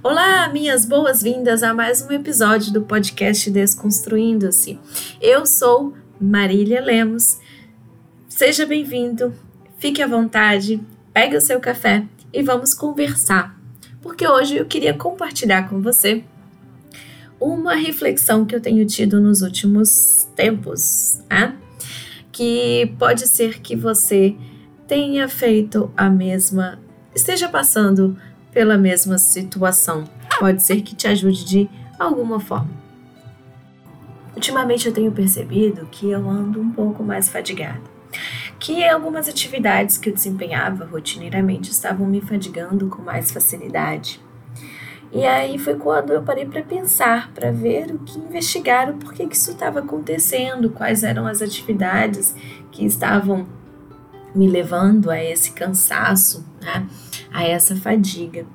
Olá, minhas boas-vindas a mais um episódio do podcast Desconstruindo-se. Eu sou Marília Lemos. Seja bem-vindo, fique à vontade, pegue o seu café e vamos conversar, porque hoje eu queria compartilhar com você uma reflexão que eu tenho tido nos últimos tempos, né? que pode ser que você tenha feito a mesma, esteja passando pela mesma situação. Pode ser que te ajude de alguma forma. Ultimamente eu tenho percebido que eu ando um pouco mais fadigada, que algumas atividades que eu desempenhava rotineiramente estavam me fadigando com mais facilidade. E aí foi quando eu parei para pensar, para ver o que investigar, o porquê que isso estava acontecendo, quais eram as atividades que estavam me levando a esse cansaço, né? a essa fadiga.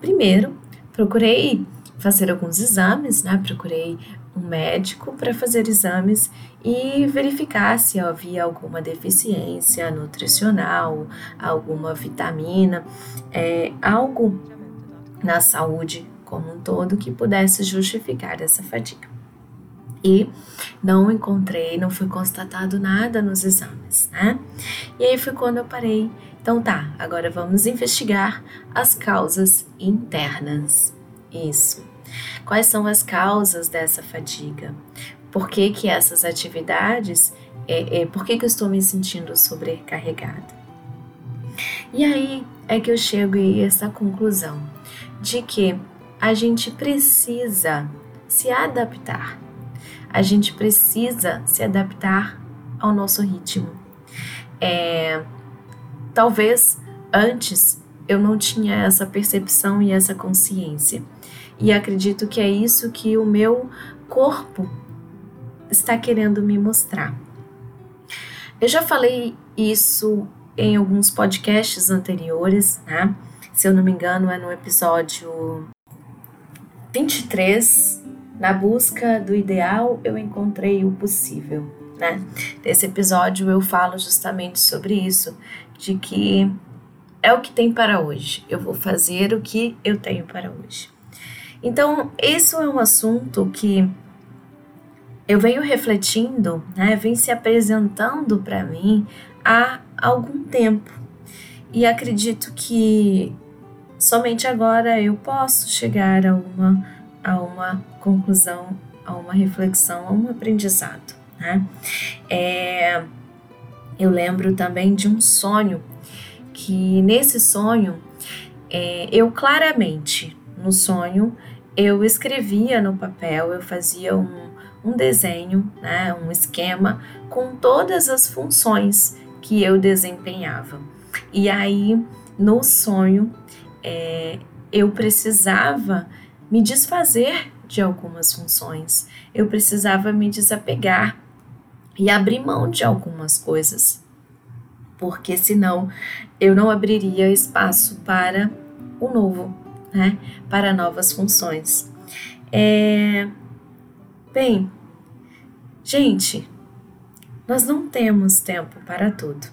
Primeiro, procurei fazer alguns exames, né? Procurei um médico para fazer exames e verificar se havia alguma deficiência nutricional, alguma vitamina, é, algo na saúde como um todo que pudesse justificar essa fadiga. E não encontrei, não foi constatado nada nos exames, né? E aí foi quando eu parei então tá, agora vamos investigar as causas internas. Isso. Quais são as causas dessa fadiga? Por que que essas atividades, é, é, por que que eu estou me sentindo sobrecarregada? E aí é que eu chego a essa conclusão de que a gente precisa se adaptar. A gente precisa se adaptar ao nosso ritmo. É, Talvez antes eu não tinha essa percepção e essa consciência. E acredito que é isso que o meu corpo está querendo me mostrar. Eu já falei isso em alguns podcasts anteriores, né? Se eu não me engano, é no episódio 23. Na busca do ideal, eu encontrei o possível, né? Nesse episódio eu falo justamente sobre isso, de que é o que tem para hoje. Eu vou fazer o que eu tenho para hoje. Então, isso é um assunto que eu venho refletindo, né, vem se apresentando para mim há algum tempo. E acredito que somente agora eu posso chegar a uma, a uma conclusão, a uma reflexão, a um aprendizado. Né? É, eu lembro também de um sonho que nesse sonho é, eu claramente no sonho eu escrevia no papel, eu fazia um, um desenho, né, um esquema com todas as funções que eu desempenhava. E aí no sonho é, eu precisava me desfazer de algumas funções, eu precisava me desapegar e abrir mão de algumas coisas, porque senão eu não abriria espaço para o novo, né? Para novas funções. É... Bem, gente, nós não temos tempo para tudo.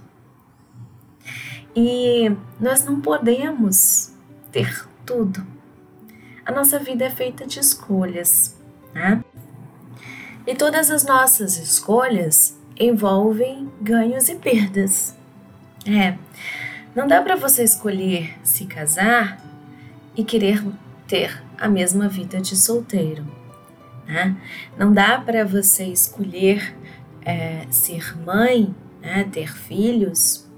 E nós não podemos ter tudo. A nossa vida é feita de escolhas, né? E todas as nossas escolhas envolvem ganhos e perdas. É, não dá para você escolher se casar e querer ter a mesma vida de solteiro. Né? Não dá para você escolher é, ser mãe, né, ter filhos,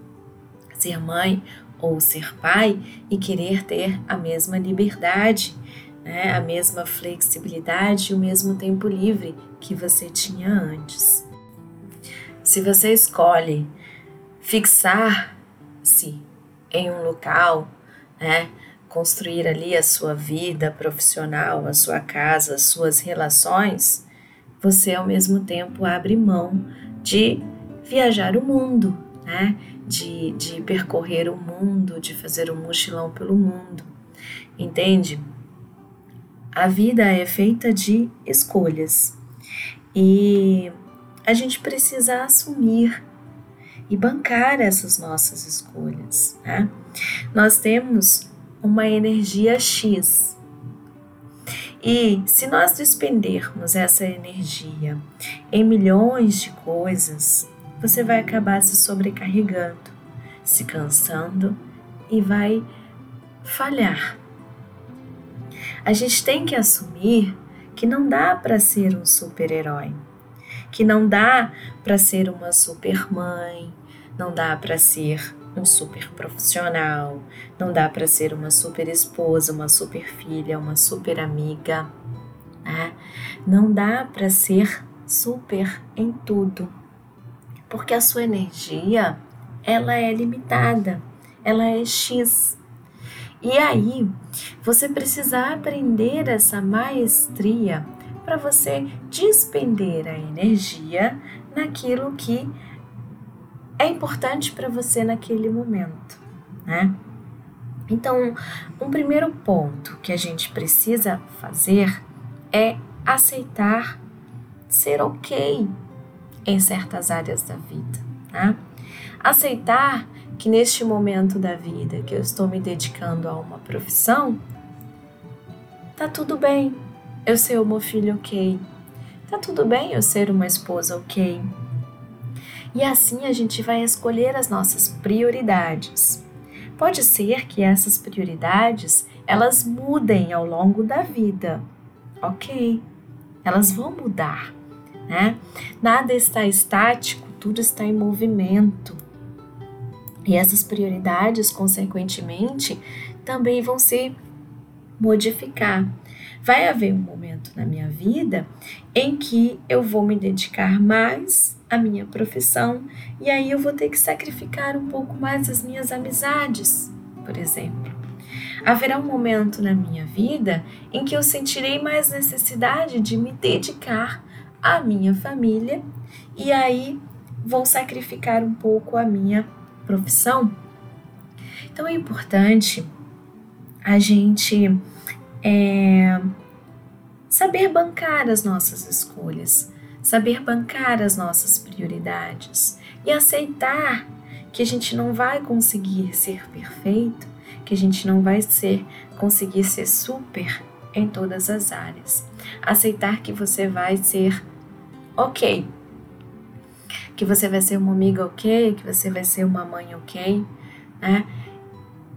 ser mãe ou ser pai e querer ter a mesma liberdade né, a mesma flexibilidade e o mesmo tempo livre que você tinha antes. Se você escolhe fixar-se em um local, né, construir ali a sua vida profissional, a sua casa, as suas relações, você ao mesmo tempo abre mão de viajar o mundo, né? De, de percorrer o mundo, de fazer um mochilão pelo mundo, entende? A vida é feita de escolhas e a gente precisa assumir e bancar essas nossas escolhas. Né? Nós temos uma energia X E se nós despendermos essa energia em milhões de coisas, você vai acabar se sobrecarregando, se cansando e vai falhar. A gente tem que assumir que não dá para ser um super-herói, que não dá para ser uma super-mãe, não dá para ser um super profissional, não dá para ser uma super esposa, uma super filha, uma super amiga, né? Não dá para ser super em tudo, porque a sua energia ela é limitada, ela é X. E aí, você precisa aprender essa maestria para você despender a energia naquilo que é importante para você naquele momento, né? Então, um primeiro ponto que a gente precisa fazer é aceitar ser ok em certas áreas da vida, né? Aceitar que neste momento da vida que eu estou me dedicando a uma profissão, tá tudo bem eu ser uma filha ok, tá tudo bem eu ser uma esposa ok, e assim a gente vai escolher as nossas prioridades. Pode ser que essas prioridades elas mudem ao longo da vida, ok? Elas vão mudar, né? Nada está estático, tudo está em movimento. E essas prioridades, consequentemente, também vão se modificar. Vai haver um momento na minha vida em que eu vou me dedicar mais à minha profissão e aí eu vou ter que sacrificar um pouco mais as minhas amizades, por exemplo. Haverá um momento na minha vida em que eu sentirei mais necessidade de me dedicar à minha família e aí vou sacrificar um pouco a minha profissão. Então é importante a gente é saber bancar as nossas escolhas, saber bancar as nossas prioridades e aceitar que a gente não vai conseguir ser perfeito, que a gente não vai ser conseguir ser super em todas as áreas. Aceitar que você vai ser ok, que você vai ser uma amiga ok, que você vai ser uma mãe ok, né?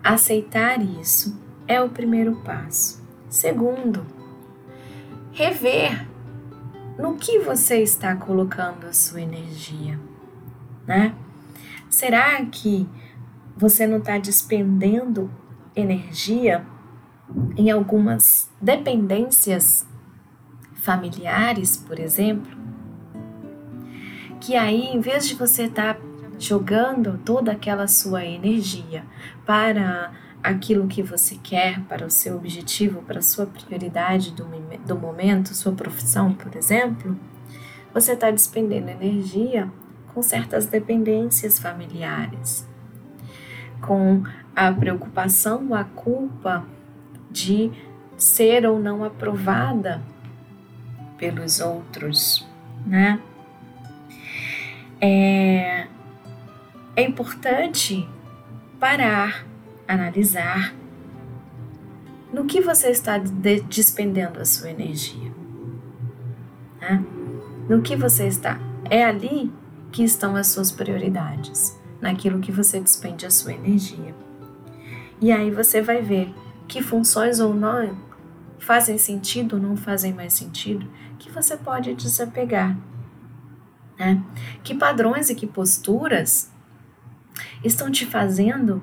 Aceitar isso é o primeiro passo. Segundo, rever no que você está colocando a sua energia, né? Será que você não está despendendo energia em algumas dependências familiares, por exemplo? Que aí, em vez de você estar tá jogando toda aquela sua energia para aquilo que você quer, para o seu objetivo, para a sua prioridade do, do momento, sua profissão, por exemplo, você está despendendo energia com certas dependências familiares, com a preocupação, a culpa de ser ou não aprovada pelos outros, né? É, é importante parar analisar no que você está de despendendo a sua energia. Né? No que você está. É ali que estão as suas prioridades, naquilo que você despende a sua energia. E aí você vai ver que funções ou não fazem sentido ou não fazem mais sentido, que você pode desapegar. Né? Que padrões e que posturas estão te fazendo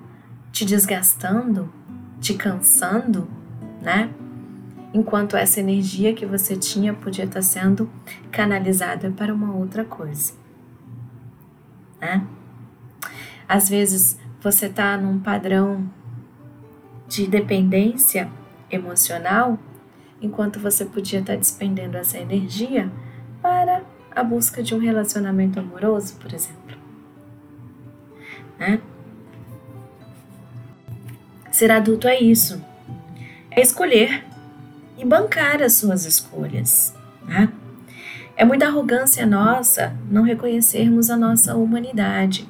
te desgastando, te cansando, né? Enquanto essa energia que você tinha podia estar sendo canalizada para uma outra coisa, né? Às vezes você está num padrão de dependência emocional, enquanto você podia estar despendendo essa energia para a busca de um relacionamento amoroso, por exemplo. Né? Ser adulto é isso. É escolher e bancar as suas escolhas. Né? É muita arrogância nossa não reconhecermos a nossa humanidade.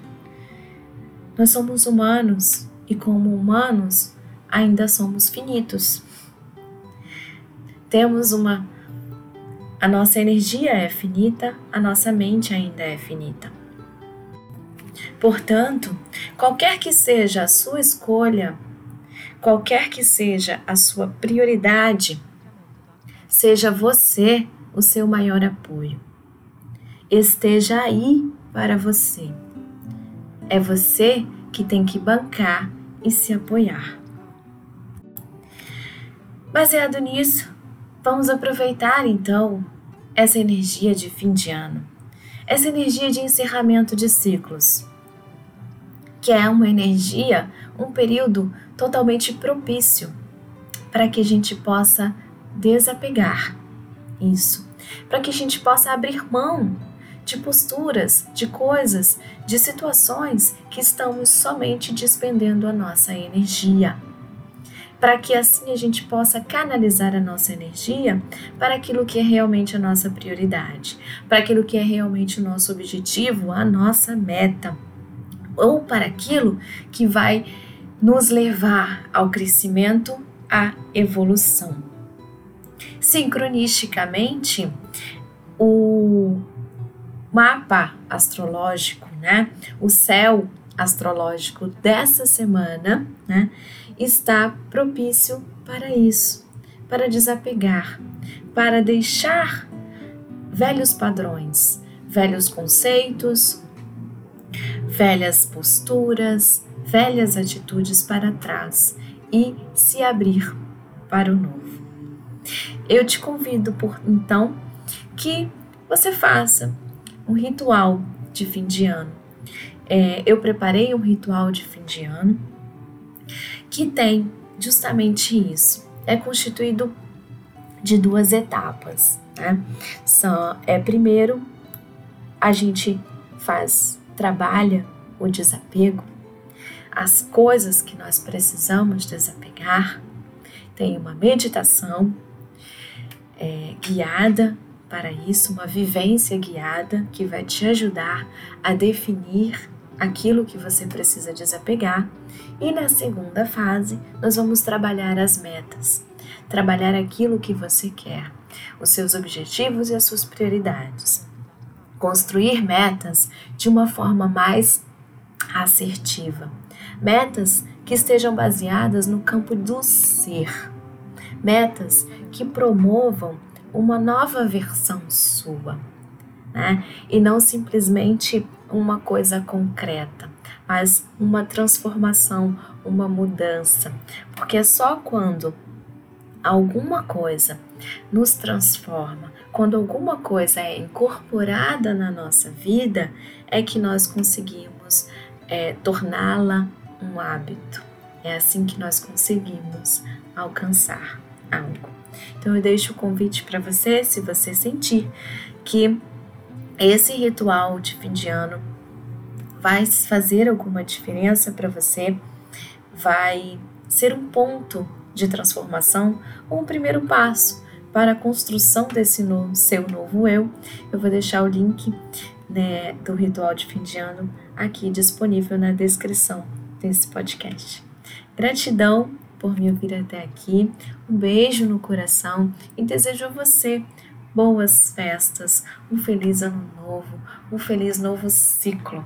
Nós somos humanos e, como humanos, ainda somos finitos. temos uma a nossa energia é finita, a nossa mente ainda é finita. Portanto, qualquer que seja a sua escolha, qualquer que seja a sua prioridade, seja você o seu maior apoio. Esteja aí para você. É você que tem que bancar e se apoiar. Baseado nisso, vamos aproveitar então essa energia de fim de ano, essa energia de encerramento de ciclos, que é uma energia, um período totalmente propício para que a gente possa desapegar isso, para que a gente possa abrir mão de posturas, de coisas, de situações que estamos somente despendendo a nossa energia. Para que assim a gente possa canalizar a nossa energia para aquilo que é realmente a nossa prioridade, para aquilo que é realmente o nosso objetivo, a nossa meta, ou para aquilo que vai nos levar ao crescimento, à evolução. Sincronisticamente, o mapa astrológico, né? O céu astrológico dessa semana, né? Está propício para isso, para desapegar, para deixar velhos padrões, velhos conceitos, velhas posturas, velhas atitudes para trás e se abrir para o novo. Eu te convido, por então, que você faça um ritual de fim de ano. É, eu preparei um ritual de fim de ano que tem justamente isso. É constituído de duas etapas. Né? Só, é primeiro a gente faz, trabalha o desapego, as coisas que nós precisamos desapegar. Tem uma meditação é, guiada para isso, uma vivência guiada que vai te ajudar a definir aquilo que você precisa desapegar. E na segunda fase, nós vamos trabalhar as metas, trabalhar aquilo que você quer, os seus objetivos e as suas prioridades. Construir metas de uma forma mais assertiva. Metas que estejam baseadas no campo do ser. Metas que promovam uma nova versão sua, né? E não simplesmente uma coisa concreta, mas uma transformação, uma mudança. Porque é só quando alguma coisa nos transforma, quando alguma coisa é incorporada na nossa vida, é que nós conseguimos é, torná-la um hábito. É assim que nós conseguimos alcançar algo. Então eu deixo o convite para você, se você sentir que esse ritual de fim de ano vai fazer alguma diferença para você, vai ser um ponto de transformação ou um primeiro passo para a construção desse novo, seu novo eu. Eu vou deixar o link né, do ritual de fim de ano aqui disponível na descrição desse podcast. Gratidão por me ouvir até aqui. Um beijo no coração e desejo a você boas festas, um feliz ano novo, um feliz novo ciclo.